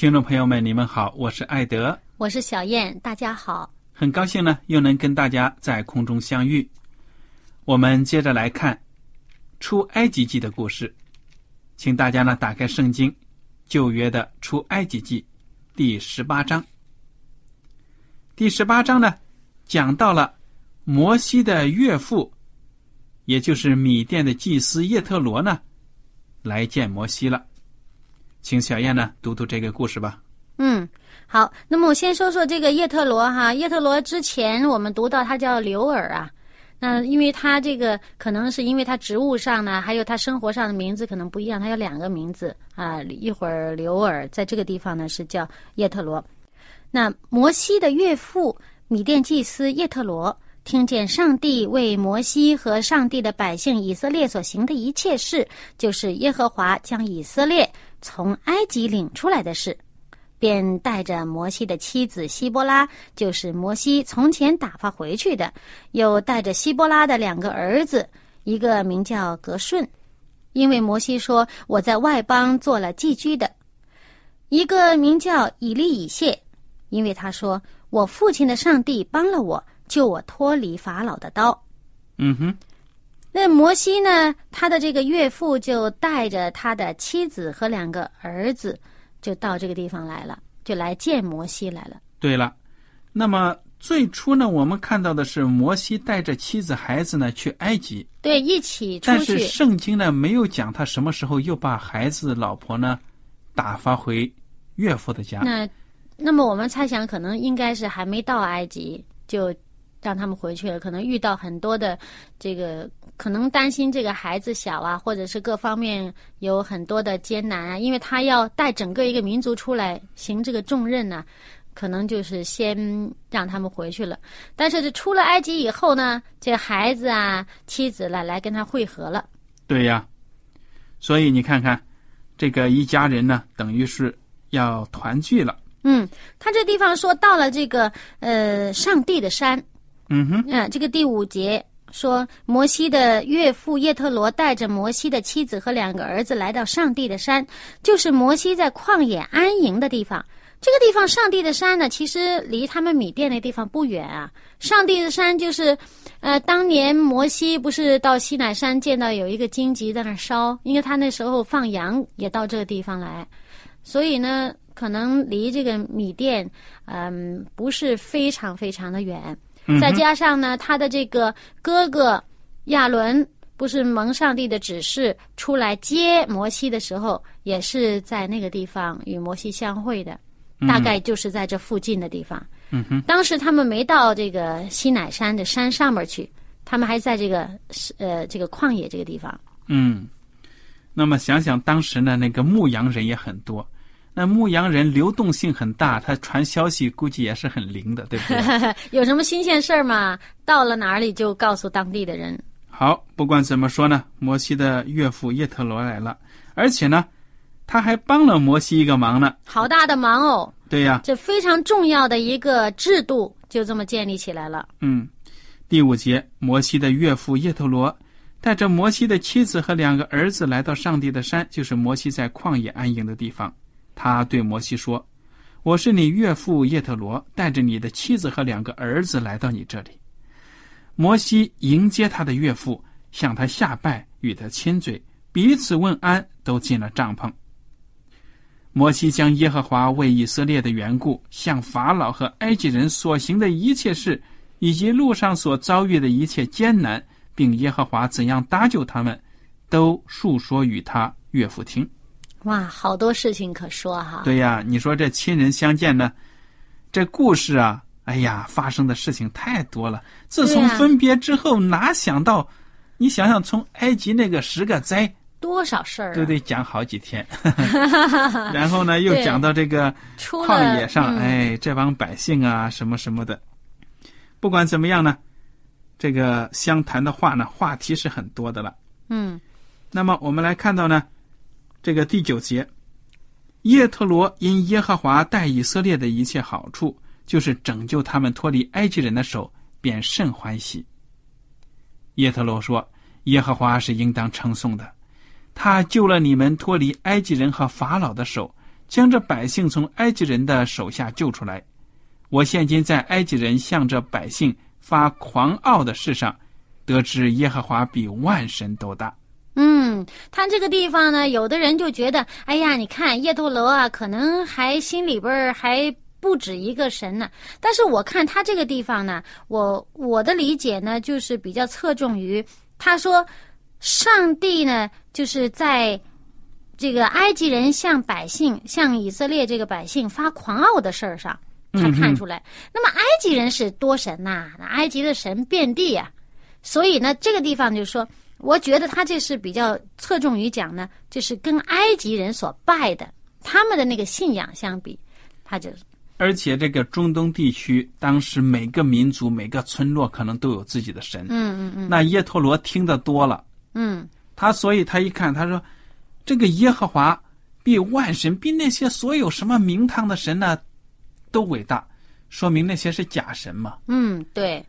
听众朋友们，你们好，我是艾德，我是小燕，大家好。很高兴呢，又能跟大家在空中相遇。我们接着来看《出埃及记》的故事，请大家呢打开圣经旧约的《出埃及记》第十八章。第十八章呢，讲到了摩西的岳父，也就是米甸的祭司叶特罗呢，来见摩西了。请小燕呢读读这个故事吧。嗯，好。那么我先说说这个叶特罗哈。叶特罗之前我们读到他叫刘尔啊，那因为他这个可能是因为他职务上呢，还有他生活上的名字可能不一样，他有两个名字啊。一会儿刘尔在这个地方呢是叫叶特罗。那摩西的岳父米甸祭司叶特罗听见上帝为摩西和上帝的百姓以色列所行的一切事，就是耶和华将以色列。从埃及领出来的事，便带着摩西的妻子希波拉，就是摩西从前打发回去的，又带着希波拉的两个儿子，一个名叫格顺，因为摩西说我在外邦做了寄居的；一个名叫以利以谢，因为他说我父亲的上帝帮了我，救我脱离法老的刀。嗯哼。那摩西呢？他的这个岳父就带着他的妻子和两个儿子，就到这个地方来了，就来见摩西来了。对了，那么最初呢，我们看到的是摩西带着妻子孩子呢去埃及，对，一起出去。但是圣经呢没有讲他什么时候又把孩子、老婆呢打发回岳父的家。那，那么我们猜想，可能应该是还没到埃及就。让他们回去了，可能遇到很多的这个，可能担心这个孩子小啊，或者是各方面有很多的艰难啊，因为他要带整个一个民族出来行这个重任呢，可能就是先让他们回去了。但是这出了埃及以后呢，这孩子啊、妻子了来跟他会合了。对呀，所以你看看，这个一家人呢，等于是要团聚了。嗯，他这地方说到了这个呃上帝的山。嗯哼，嗯，这个第五节说，摩西的岳父叶特罗带着摩西的妻子和两个儿子来到上帝的山，就是摩西在旷野安营的地方。这个地方，上帝的山呢，其实离他们米甸那地方不远啊。上帝的山就是，呃，当年摩西不是到西乃山见到有一个荆棘在那烧，因为他那时候放羊也到这个地方来，所以呢，可能离这个米甸，嗯，不是非常非常的远。再加上呢，他的这个哥哥亚伦不是蒙上帝的指示出来接摩西的时候，也是在那个地方与摩西相会的，大概就是在这附近的地方。嗯哼，当时他们没到这个西乃山的山上面去，他们还在这个呃这个旷野这个地方。嗯，那么想想当时呢，那个牧羊人也很多。那牧羊人流动性很大，他传消息估计也是很灵的，对不对？有什么新鲜事儿嘛？到了哪里就告诉当地的人。好，不管怎么说呢，摩西的岳父叶特罗来了，而且呢，他还帮了摩西一个忙呢。好大的忙哦！对呀，这非常重要的一个制度就这么建立起来了。嗯，第五节，摩西的岳父叶特罗带着摩西的妻子和两个儿子来到上帝的山，就是摩西在旷野安营的地方。他对摩西说：“我是你岳父叶特罗，带着你的妻子和两个儿子来到你这里。”摩西迎接他的岳父，向他下拜，与他亲嘴，彼此问安，都进了帐篷。摩西将耶和华为以色列的缘故，向法老和埃及人所行的一切事，以及路上所遭遇的一切艰难，并耶和华怎样搭救他们，都述说与他岳父听。哇，好多事情可说哈！对呀，你说这亲人相见呢，这故事啊，哎呀，发生的事情太多了。自从分别之后，哪想到？你想想，从埃及那个十个灾，多少事儿，都得讲好几天。然后呢，又讲到这个旷野上，哎，这帮百姓啊，什么什么的。不管怎么样呢，这个相谈的话呢，话题是很多的了。嗯，那么我们来看到呢。这个第九节，叶特罗因耶和华待以色列的一切好处，就是拯救他们脱离埃及人的手，便甚欢喜。叶特罗说：“耶和华是应当称颂的，他救了你们脱离埃及人和法老的手，将这百姓从埃及人的手下救出来。我现今在埃及人向着百姓发狂傲的事上，得知耶和华比万神都大。”嗯，他这个地方呢，有的人就觉得，哎呀，你看叶陀罗啊，可能还心里边儿还不止一个神呢。但是我看他这个地方呢，我我的理解呢，就是比较侧重于他说，上帝呢，就是在这个埃及人向百姓、向以色列这个百姓发狂傲的事儿上，他看出来。那么埃及人是多神呐，那埃及的神遍地呀，所以呢，这个地方就是说。我觉得他这是比较侧重于讲呢，就是跟埃及人所拜的他们的那个信仰相比，他就。而且这个中东地区，当时每个民族、每个村落可能都有自己的神。嗯嗯嗯。那耶陀罗听得多了。嗯。他所以他一看，他说：“这个耶和华比万神，比那些所有什么名堂的神呢，都伟大。”说明那些是假神嘛？嗯，对。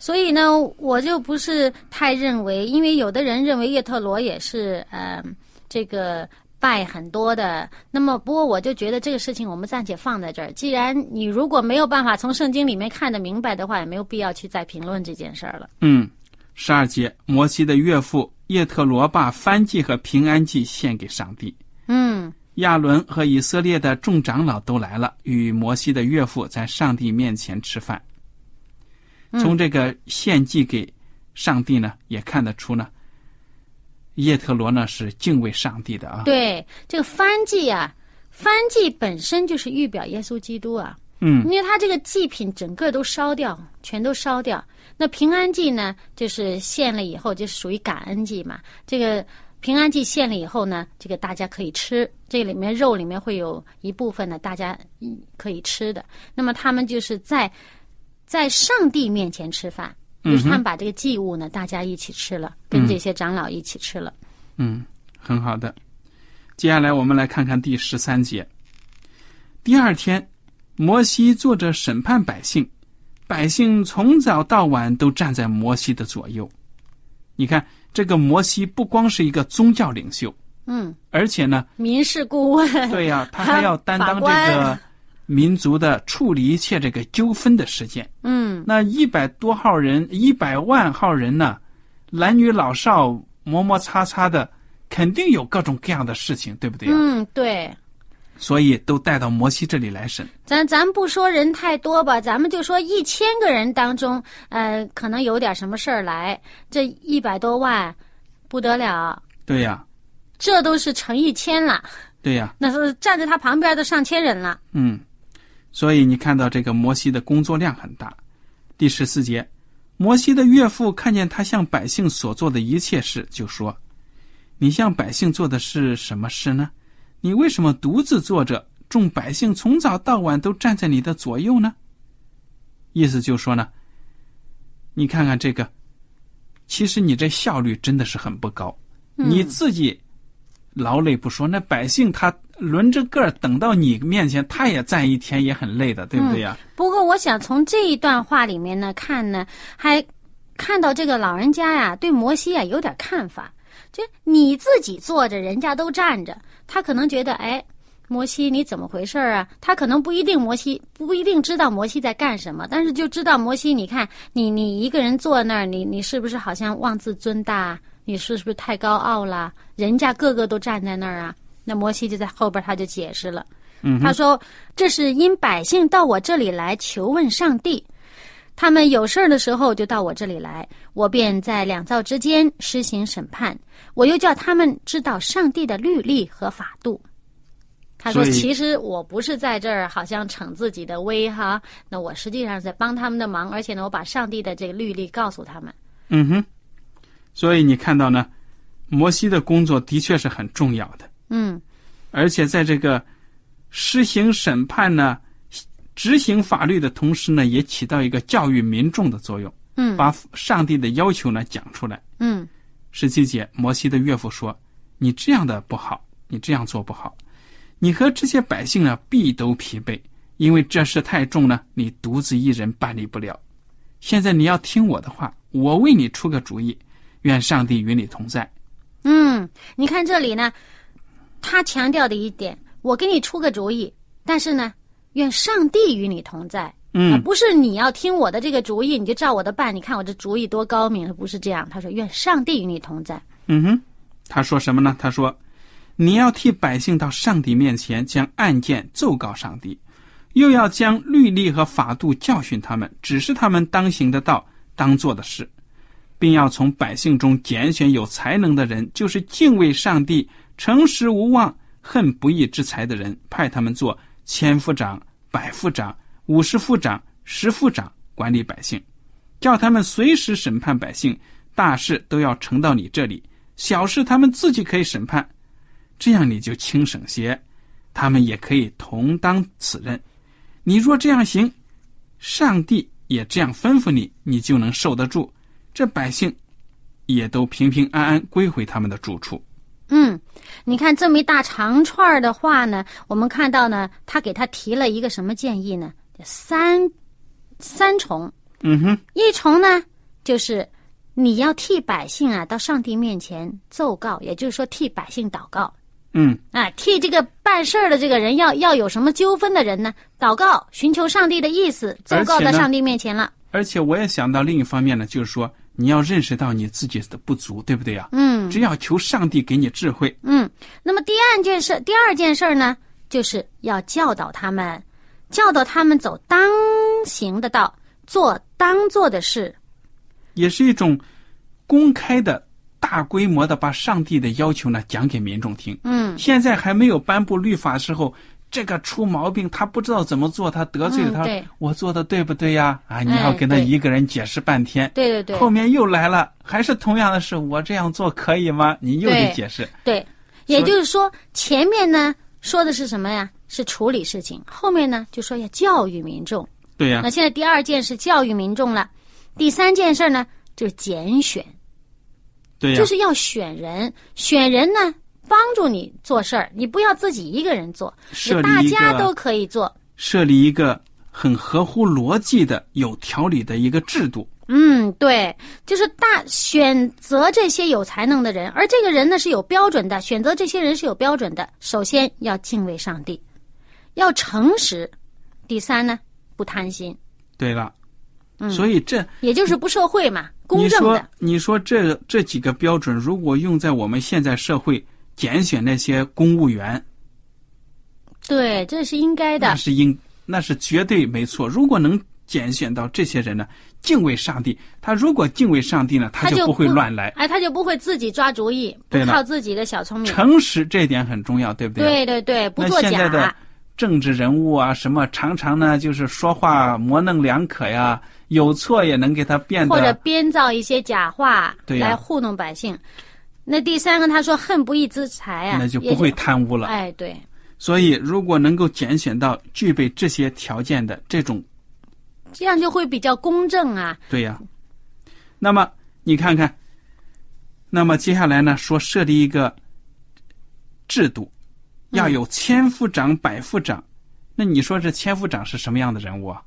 所以呢，我就不是太认为，因为有的人认为叶特罗也是呃这个拜很多的。那么，不过我就觉得这个事情我们暂且放在这儿。既然你如果没有办法从圣经里面看得明白的话，也没有必要去再评论这件事儿了。嗯，十二节，摩西的岳父叶特罗把燔祭和平安祭献给上帝。嗯，亚伦和以色列的众长老都来了，与摩西的岳父在上帝面前吃饭。从这个献祭给上帝呢，也看得出呢，叶特罗呢是敬畏上帝的啊。对，这个燔祭啊，燔祭本身就是预表耶稣基督啊。嗯，因为他这个祭品整个都烧掉，全都烧掉。那平安祭呢，就是献了以后，就是属于感恩祭嘛。这个平安祭献了以后呢，这个大家可以吃，这里面肉里面会有一部分呢，大家可以吃的。那么他们就是在。在上帝面前吃饭，就是他们把这个祭物呢，大家一起吃了，跟这些长老一起吃了。嗯，很好的。接下来我们来看看第十三节。第二天，摩西坐着审判百姓，百姓从早到晚都站在摩西的左右。你看，这个摩西不光是一个宗教领袖，嗯，而且呢，民事顾问。对呀，他还要担当这个。民族的处理一切这个纠纷的事件，嗯，那一百多号人，一百万号人呢，男女老少磨磨擦擦的，肯定有各种各样的事情，对不对嗯，对。所以都带到摩西这里来审。咱咱不说人太多吧，咱们就说一千个人当中，呃，可能有点什么事儿来，这一百多万，不得了。对呀。这都是成一千了。对呀。那是站在他旁边的上千人了。嗯。所以你看到这个摩西的工作量很大。第十四节，摩西的岳父看见他向百姓所做的一切事，就说：“你向百姓做的是什么事呢？你为什么独自坐着，众百姓从早到晚都站在你的左右呢？意思就说呢，你看看这个，其实你这效率真的是很不高。你自己劳累不说，那百姓他轮着个儿等到你面前，他也站一天也很累的，对不对呀？不过，我想从这一段话里面呢看呢，还看到这个老人家呀对摩西啊有点看法。就你自己坐着，人家都站着，他可能觉得，哎，摩西你怎么回事啊？他可能不一定摩西不一定知道摩西在干什么，但是就知道摩西，你看你你一个人坐那儿，你你是不是好像妄自尊大？你是不是太高傲了？人家个个都站在那儿啊。那摩西就在后边他就解释了，他说这是因百姓到我这里来求问上帝。他们有事儿的时候就到我这里来，我便在两造之间施行审判。我又叫他们知道上帝的律例和法度。他说：“其实我不是在这儿，好像逞自己的威哈。那我实际上在帮他们的忙，而且呢，我把上帝的这个律例告诉他们。”嗯哼。所以你看到呢，摩西的工作的确是很重要的。嗯。而且在这个施行审判呢。执行法律的同时呢，也起到一个教育民众的作用。嗯，把上帝的要求呢讲出来。嗯，十七节，摩西的岳父说：“你这样的不好，你这样做不好，你和这些百姓呢必都疲惫，因为这事太重呢，你独自一人办理不了。现在你要听我的话，我为你出个主意，愿上帝与你同在。”嗯，你看这里呢，他强调的一点，我给你出个主意，但是呢。愿上帝与你同在。嗯，不是你要听我的这个主意，你就照我的办。你看我这主意多高明，不是这样。他说：“愿上帝与你同在。”嗯哼，他说什么呢？他说：“你要替百姓到上帝面前将案件奏告上帝，又要将律例和法度教训他们，指示他们当行的道、当做的事，并要从百姓中拣选有才能的人，就是敬畏上帝、诚实无妄、恨不义之财的人，派他们做。”千夫长、百夫长、五十夫长、十夫长管理百姓，叫他们随时审判百姓，大事都要呈到你这里，小事他们自己可以审判，这样你就轻省些，他们也可以同当此任。你若这样行，上帝也这样吩咐你，你就能受得住，这百姓也都平平安安归回他们的住处。嗯，你看这么一大长串的话呢，我们看到呢，他给他提了一个什么建议呢？三三重。嗯哼，一重呢，就是你要替百姓啊到上帝面前奏告，也就是说替百姓祷告。嗯，啊，替这个办事儿的这个人要要有什么纠纷的人呢？祷告，寻求上帝的意思，奏告到上帝面前了。而且我也想到另一方面呢，就是说。你要认识到你自己的不足，对不对呀？嗯，只要求上帝给你智慧。嗯，那么第二件事，第二件事呢，就是要教导他们，教导他们走当行的道，做当做的事，也是一种公开的大规模的把上帝的要求呢讲给民众听。嗯，现在还没有颁布律法的时候。这个出毛病，他不知道怎么做，他得罪了他。我做的对不对呀？啊，你要跟他一个人解释半天。对对对。后面又来了，还是同样的事，我这样做可以吗？你又得解释。对，也就是说，前面呢说的是什么呀？是处理事情，后面呢就说要教育民众。对呀。那现在第二件事教育民众了，第三件事呢就是拣选。对呀。就是要选人，选人呢。帮助你做事儿，你不要自己一个人做，是大家都可以做。设立一个很合乎逻辑的、有条理的一个制度。嗯，对，就是大选择这些有才能的人，而这个人呢是有标准的，选择这些人是有标准的。首先要敬畏上帝，要诚实，第三呢不贪心。对了，所以这也就是不社会嘛，公正的。你说，你说这这几个标准，如果用在我们现在社会。拣选那些公务员，对，这是应该的。那是应，那是绝对没错。如果能拣选到这些人呢，敬畏上帝，他如果敬畏上帝呢，他就不会乱来。哎，他就不会自己抓主意，不靠自己的小聪明。诚实这一点很重要，对不对？对对对，不作假。现在的政治人物啊，什么常常呢，就是说话模棱两可呀，有错也能给他变或者编造一些假话来糊弄百姓。那第三个，他说恨不义之财啊，那就不会贪污了。哎，对。所以，如果能够拣选到具备这些条件的这种，这样就会比较公正啊。对呀。那么你看看，那么接下来呢，说设立一个制度，要有千夫长、百夫长。那你说这千夫长是什么样的人物啊？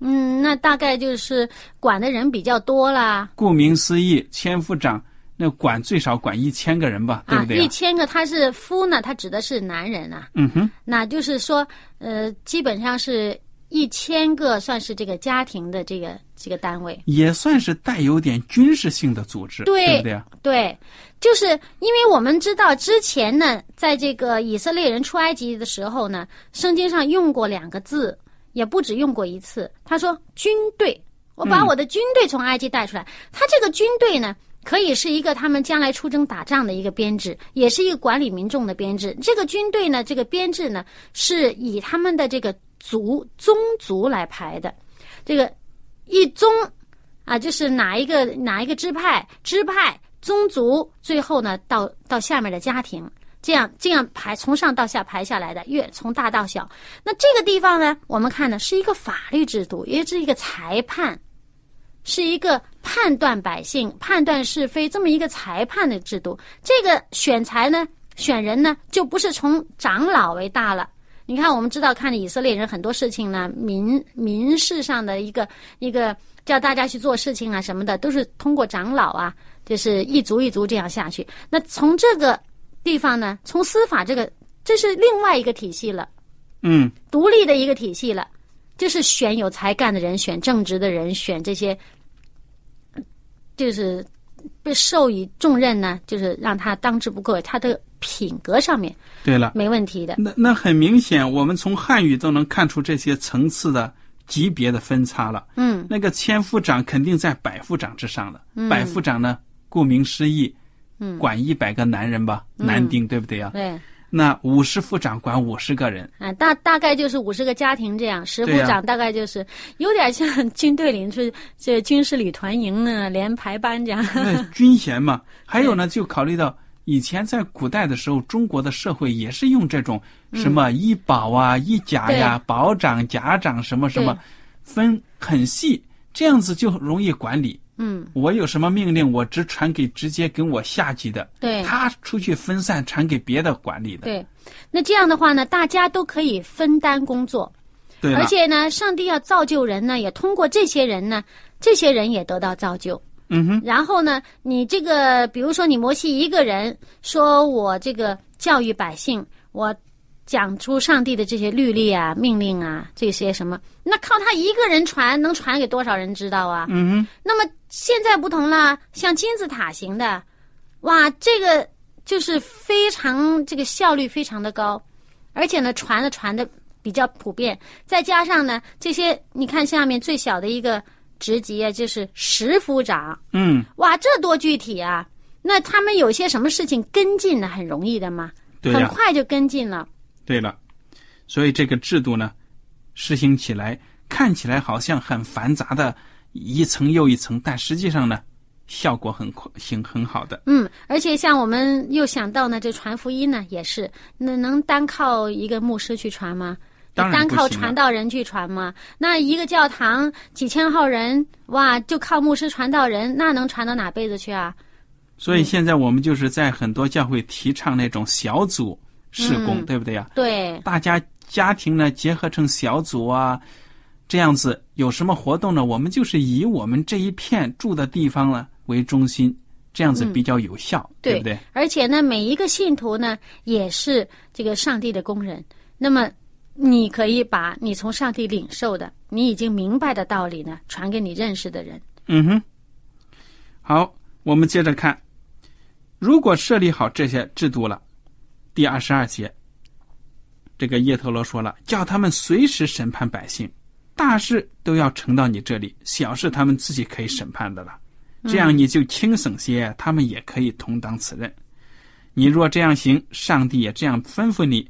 嗯，那大概就是管的人比较多啦。顾名思义，千夫长那管最少管一千个人吧，对不对？一千个，他是夫呢，他指的是男人啊。嗯哼。那就是说，呃，基本上是一千个，算是这个家庭的这个这个单位，也算是带有点军事性的组织，对不对？对，就是因为我们知道之前呢，在这个以色列人出埃及的时候呢，圣经上用过两个字。也不止用过一次。他说：“军队，我把我的军队从埃及带出来。他这个军队呢，可以是一个他们将来出征打仗的一个编制，也是一个管理民众的编制。这个军队呢，这个编制呢，是以他们的这个族宗族来排的。这个一宗啊，就是哪一个哪一个支派支派宗族，最后呢，到到下面的家庭。”这样这样排从上到下排下来的，越从大到小。那这个地方呢，我们看呢是一个法律制度，也是一个裁判，是一个判断百姓、判断是非这么一个裁判的制度。这个选材呢，选人呢，就不是从长老为大了。你看，我们知道看以色列人很多事情呢，民民事上的一个一个叫大家去做事情啊什么的，都是通过长老啊，就是一族一族这样下去。那从这个。地方呢？从司法这个，这是另外一个体系了，嗯，独立的一个体系了，就是选有才干的人，选正直的人，选这些，就是被授予重任呢，就是让他当之无愧，他的品格上面，对了，没问题的。那那很明显，我们从汉语都能看出这些层次的级别的分差了。嗯，那个千夫长肯定在百夫长之上的，百夫长呢，顾名思义。嗯，管一百个男人吧，男丁对不对呀？对。那五十副长管五十个人，啊，大大概就是五十个家庭这样。十副长大概就是有点像军队里是这军事旅团营呢，连排班这样。那军衔嘛，还有呢，就考虑到以前在古代的时候，中国的社会也是用这种什么一保啊、一甲呀、保长、甲长什么什么，分很细，这样子就容易管理。嗯，我有什么命令，我只传给直接跟我下级的，对，他出去分散传给别的管理的。对，那这样的话呢，大家都可以分担工作，对，而且呢，上帝要造就人呢，也通过这些人呢，这些人也得到造就。嗯哼。然后呢，你这个，比如说你摩西一个人说，我这个教育百姓，我。讲出上帝的这些律例啊、命令啊，这些什么，那靠他一个人传，能传给多少人知道啊？嗯那么现在不同了，像金字塔型的，哇，这个就是非常这个效率非常的高，而且呢，传的传的比较普遍。再加上呢，这些你看下面最小的一个职级啊，就是十夫长。嗯。哇，这多具体啊！那他们有些什么事情跟进呢？很容易的嘛，很快就跟进了。对了，所以这个制度呢，实行起来看起来好像很繁杂的一层又一层，但实际上呢，效果很快，行很好的。嗯，而且像我们又想到呢，这传福音呢，也是那能单靠一个牧师去传吗？当单靠传道人去传吗？那一个教堂几千号人，哇，就靠牧师传道人，那能传到哪辈子去啊？所以现在我们就是在很多教会提倡那种小组。施工对不对呀？对，大家家庭呢结合成小组啊，这样子有什么活动呢？我们就是以我们这一片住的地方呢为中心，这样子比较有效，对不对？而且呢，每一个信徒呢也是这个上帝的工人。那么，你可以把你从上帝领受的、你已经明白的道理呢，传给你认识的人。嗯哼。好，我们接着看，如果设立好这些制度了。第二十二节，这个叶特罗说了，叫他们随时审判百姓，大事都要呈到你这里，小事他们自己可以审判的了。这样你就轻省些，他们也可以同当此任。你若这样行，上帝也这样吩咐你，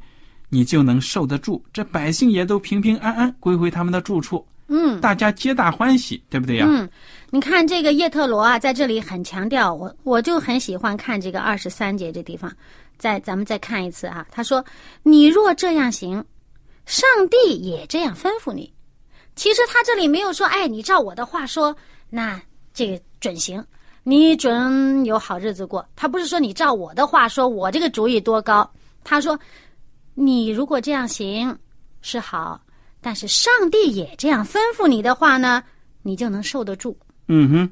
你就能受得住。这百姓也都平平安安归回他们的住处。嗯大家皆大欢喜，对不对呀？嗯，你看这个叶特罗啊，在这里很强调，我我就很喜欢看这个二十三节这地方。再咱们再看一次哈、他说：“你若这样行，上帝也这样吩咐你。”其实他这里没有说，哎，你照我的话说，那这个准行，你准有好日子过。他不是说你照我的话说，我这个主意多高。他说，你如果这样行是好，但是上帝也这样吩咐你的话呢，你就能受得住。嗯哼，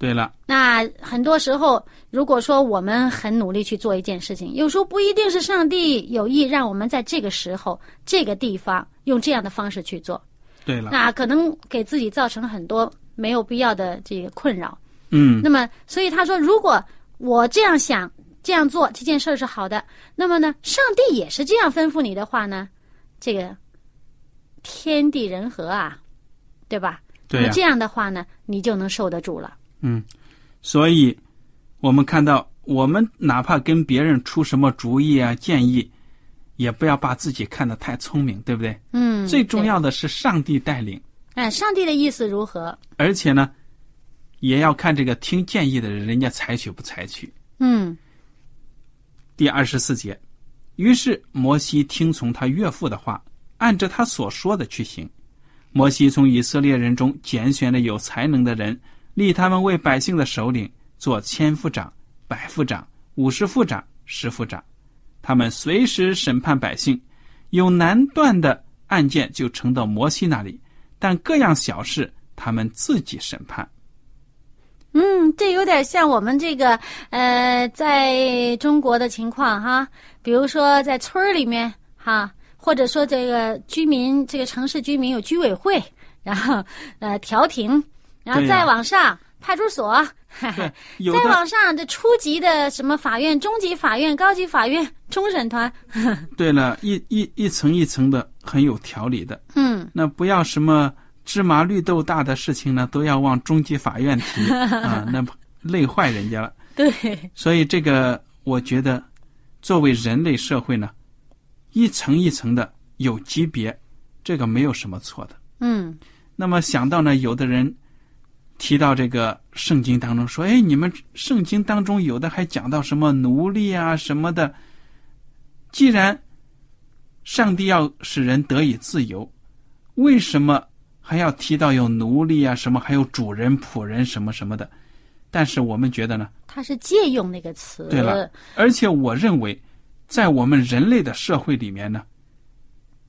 对了，那很多时候，如果说我们很努力去做一件事情，有时候不一定是上帝有意让我们在这个时候、这个地方用这样的方式去做，对了，那可能给自己造成很多没有必要的这个困扰。嗯那么，所以他说，如果我这样想、这样做，这件事儿是好的，那么呢，上帝也是这样吩咐你的话呢，这个天地人和啊，对吧？对呀、那这样的话呢，你就能受得住了。嗯，所以我们看到，我们哪怕跟别人出什么主意啊、建议，也不要把自己看得太聪明，对不对？嗯，最重要的是上帝带领，哎，上帝的意思如何？而且呢，也要看这个听建议的人，人家采取不采取。嗯第二十四节，于是摩西听从他岳父的话，按着他所说的去行。摩西从以色列人中拣选了有才能的人，立他们为百姓的首领，做千夫长、百夫长、五十夫长、十夫长。他们随时审判百姓，有难断的案件就呈到摩西那里，但各样小事他们自己审判。嗯，这有点像我们这个呃，在中国的情况哈，比如说在村里面哈，或者说这个居民这个城市居民有居委会，然后呃调停，然后再往上派出所，再往上这初级的什么法院、中级法院、高级法院、终审团，对了，一一一层一层的，很有条理的。嗯那不要什么芝麻绿豆大的事情呢，都要往中级法院提 啊，那累坏人家了。对，所以这个，我觉得，作为人类社会呢，一层一层的有级别，这个没有什么错的。嗯那么想到呢，有的人提到这个圣经当中说，哎，你们圣经当中有的还讲到什么奴隶啊什么的。既然上帝要使人得以自由，为什么还要提到有奴隶啊什么，还有主人、仆人什么什么的？但是我们觉得呢，他是借用那个词，对了，而且我认为，在我们人类的社会里面呢，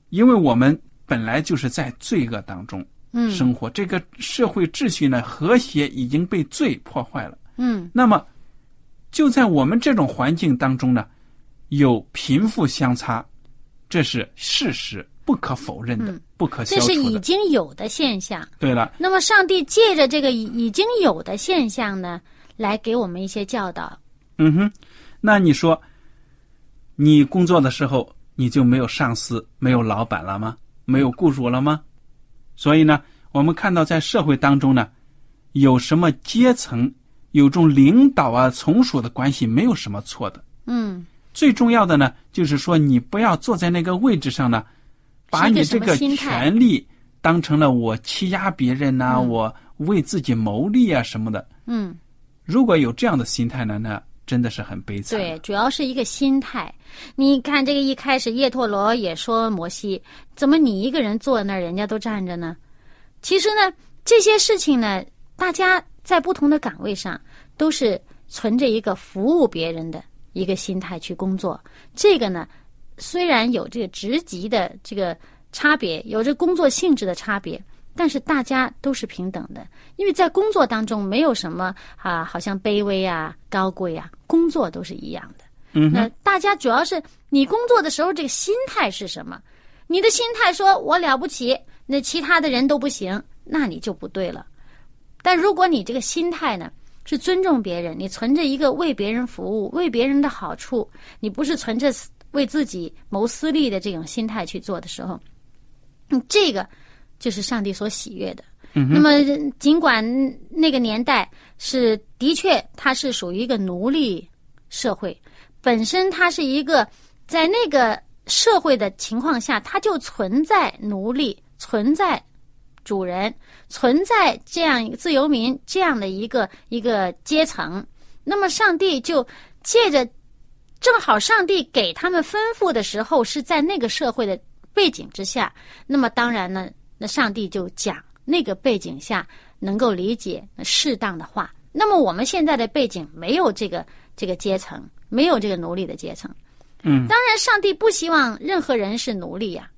因为我们本来就是在罪恶当中嗯生活，这个社会秩序呢和谐已经被罪破坏了。嗯那么，就在我们这种环境当中呢，有贫富相差，这是事实，不可否认的，嗯不可消这是。已经有的现象。对了，那么，上帝借着这个已已经有的现象呢，来给我们一些教导。嗯哼，那你说，你工作的时候你就没有上司、没有老板了吗？没有雇主了吗？所以呢，我们看到在社会当中呢，有什么阶层、有种领导啊、从属的关系，没有什么错的。嗯最重要的呢，就是说你不要坐在那个位置上呢，把你这个权利当成了我欺压别人呐、嗯我为自己谋利啊什么的。嗯，如果有这样的心态呢，那真的是很悲惨。对，主要是一个心态。你看这个一开始叶陀罗也说摩西，怎么你一个人坐那儿，人家都站着呢？其实呢，这些事情呢，大家在不同的岗位上都是存着一个服务别人的一个心态去工作。这个呢，虽然有这个职级的这个差别，有着工作性质的差别，但是大家都是平等的，因为在工作当中没有什么啊，好像卑微啊、高贵啊，工作都是一样的。嗯，那大家主要是你工作的时候这个心态是什么？你的心态说我了不起，那其他的人都不行，那你就不对了。但如果你这个心态呢是尊重别人，你存着一个为别人服务、为别人的好处，你不是存着为自己谋私利的这种心态去做的时候，嗯，这个就是上帝所喜悦的。嗯那么，尽管那个年代是的确，它是属于一个奴隶社会，本身它是一个在那个社会的情况下，它就存在奴隶，存在主人，存在这样一个自由民这样的一个一个阶层，那么上帝就借着正好上帝给他们吩咐的时候是在那个社会的背景之下，那么当然呢，那上帝就讲那个背景下能够理解适当的话。那么我们现在的背景没有这个这个阶层，没有这个奴隶的阶层。嗯，当然，上帝不希望任何人是奴隶呀、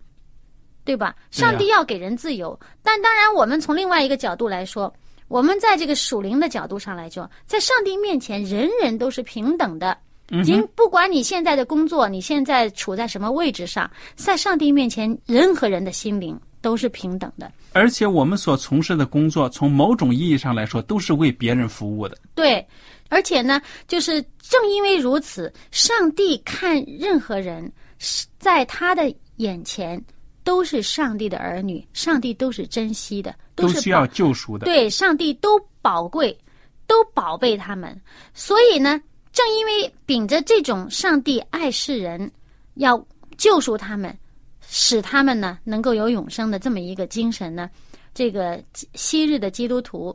对吧？上帝要给人自由，但当然，我们从另外一个角度来说，我们在这个属灵的角度上来说，在上帝面前，人人都是平等的。今不管你现在的工作，你现在处在什么位置上，在上帝面前，任何人的心灵都是平等的。而且我们所从事的工作，从某种意义上来说，都是为别人服务的。对，而且呢，就是正因为如此，上帝看任何人是在他的眼前都是上帝的儿女，上帝都是珍惜的，都需要救赎的。对，上帝都宝贵，都宝贝他们。所以呢，正因为秉着这种上帝爱世人，要救赎他们，使他们呢能够有永生的这么一个精神呢，这个昔日的基督徒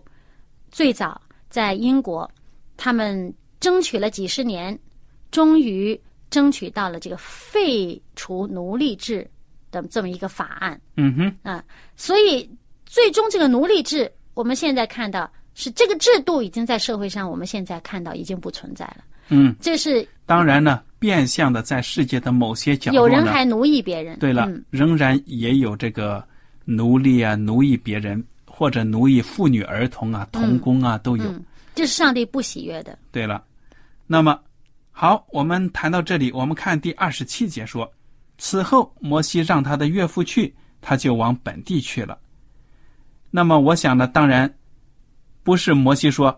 最早在英国，他们争取了几十年，终于争取到了这个废除奴隶制的这么一个法案。嗯哼，啊，所以最终这个奴隶制，我们现在看到是这个制度已经在社会上，我们现在看到已经不存在了。嗯，这是当然呢，变相的在世界的某些角落呢，有人还奴役别人。对了，嗯仍然也有这个奴隶啊，奴役别人或者奴役妇女、儿童啊、童工啊，都有。嗯，这是上帝不喜悦的。对了，那么好，我们谈到这里，我们看第二十七节说：此后摩西让他的岳父去，他就往本地去了。那么我想呢，当然不是摩西说：“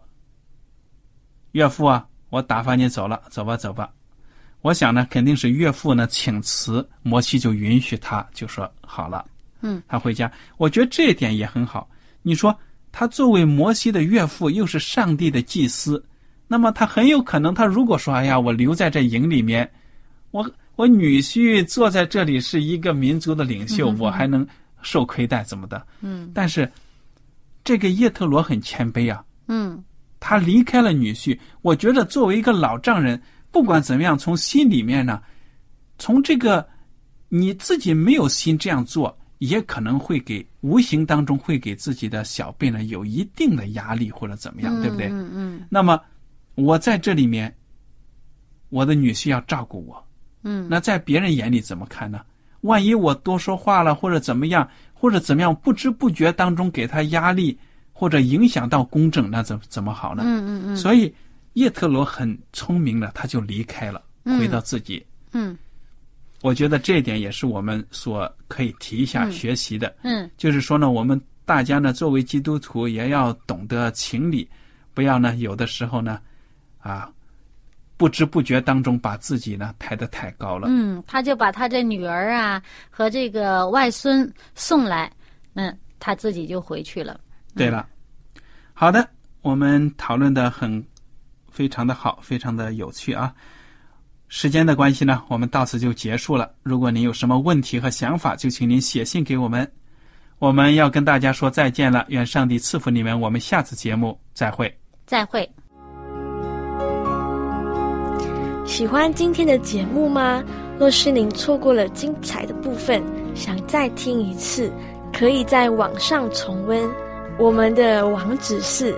岳父啊，我打发你走了，走吧，走吧。”我想呢，肯定是岳父呢请辞，摩西就允许他，就说好了。嗯，他回家，我觉得这一点也很好。你说他作为摩西的岳父，又是上帝的祭司，那么他很有可能，他如果说：“哎呀，我留在这营里面，我我女婿坐在这里是一个民族的领袖，我还能受亏待，怎么的？”嗯但是这个叶特罗很谦卑啊，嗯他离开了女婿。我觉得作为一个老丈人，不管怎么样，从心里面呢，从这个你自己没有心这样做，也可能会给无形当中会给自己的小辈呢有一定的压力或者怎么样，对不对？嗯嗯那么我在这里面，我的女婿要照顾我，嗯那在别人眼里怎么看呢？万一我多说话了，或者怎么样，或者怎么样，不知不觉当中给他压力，或者影响到公正，那怎怎么好呢？嗯嗯嗯所以叶特罗很聪明的，他就离开了，嗯回到自己。嗯我觉得这一点也是我们所可以提一下学习的，嗯就是说呢，我们大家呢作为基督徒也要懂得情理，不要呢有的时候呢，啊，不知不觉当中把自己呢抬得太高了。嗯，他就把他这女儿啊和这个外孙送来，嗯，他自己就回去了。对了，好的，我们讨论的很非常的好，非常的有趣啊。时间的关系呢，我们到此就结束了。如果您有什么问题和想法，就请您写信给我们。我们要跟大家说再见了，愿上帝赐福你们。我们下次节目再会。再会。喜欢今天的节目吗？若是您错过了精彩的部分，想再听一次，可以在网上重温。我们的网址是